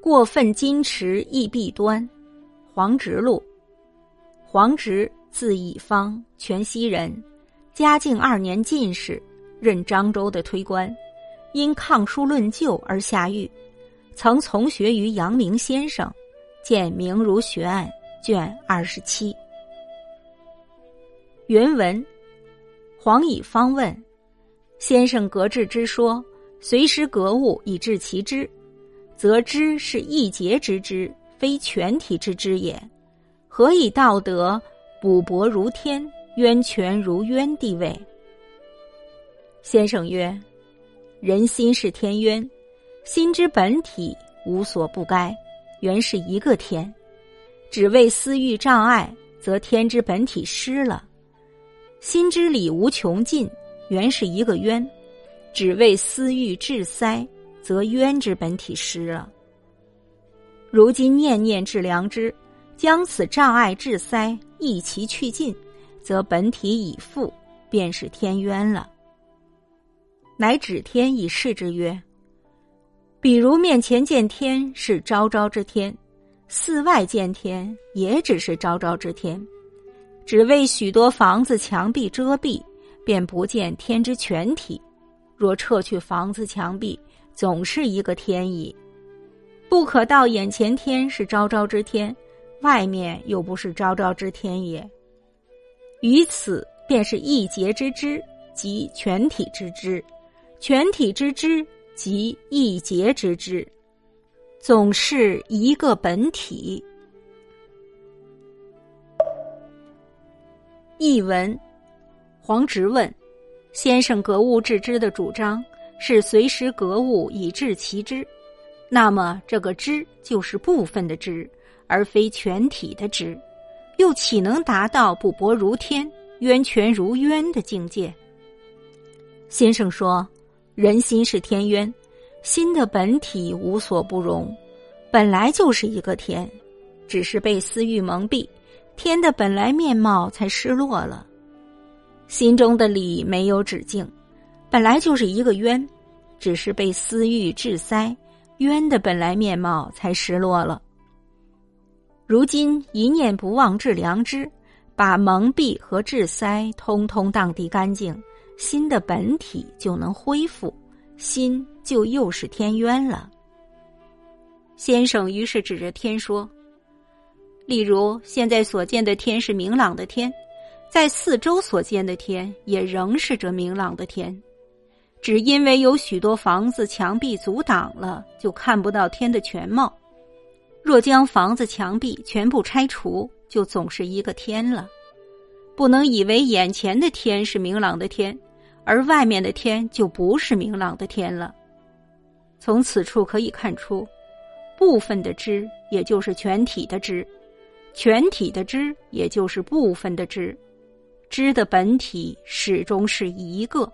过分矜持易弊端。黄直录，黄直字以方，全西人，嘉靖二年进士，任漳州的推官，因抗书论旧而下狱，曾从学于阳明先生，见《明儒学案》卷二十七。原文：黄以方问先生：“格致之说，随时格物以致其知，则知是一节之知。”非全体之知也，何以道德补薄如天，渊泉如渊地位？先生曰：人心是天渊，心之本体无所不该，原是一个天。只为私欲障碍，则天之本体失了；心之理无穷尽，原是一个渊。只为私欲滞塞，则渊之本体失了。如今念念至良知，将此障碍滞塞一齐去尽，则本体已复，便是天渊了。乃指天以示之曰：比如面前见天是昭昭之天，寺外见天也只是昭昭之天，只为许多房子墙壁遮蔽，便不见天之全体。若撤去房子墙壁，总是一个天意。不可道眼前天是昭昭之天，外面又不是昭昭之天也。于此便是一节之知，即全体之知；全体之知，即一节之知，总是一个本体。译文：黄直问先生格物致知的主张是随时格物以致其知。那么，这个知就是部分的知，而非全体的知，又岂能达到不薄如天、渊泉如渊的境界？先生说，人心是天渊，心的本体无所不容，本来就是一个天，只是被私欲蒙蔽，天的本来面貌才失落了。心中的理没有止境，本来就是一个渊，只是被私欲滞塞。冤的本来面貌才失落了。如今一念不忘治良知，把蒙蔽和滞塞通通荡涤干净，心的本体就能恢复，心就又是天渊了。先生于是指着天说：“例如现在所见的天是明朗的天，在四周所见的天也仍是这明朗的天。”只因为有许多房子墙壁阻挡了，就看不到天的全貌。若将房子墙壁全部拆除，就总是一个天了。不能以为眼前的天是明朗的天，而外面的天就不是明朗的天了。从此处可以看出，部分的知也就是全体的知，全体的知也就是部分的知，知的本体始终是一个。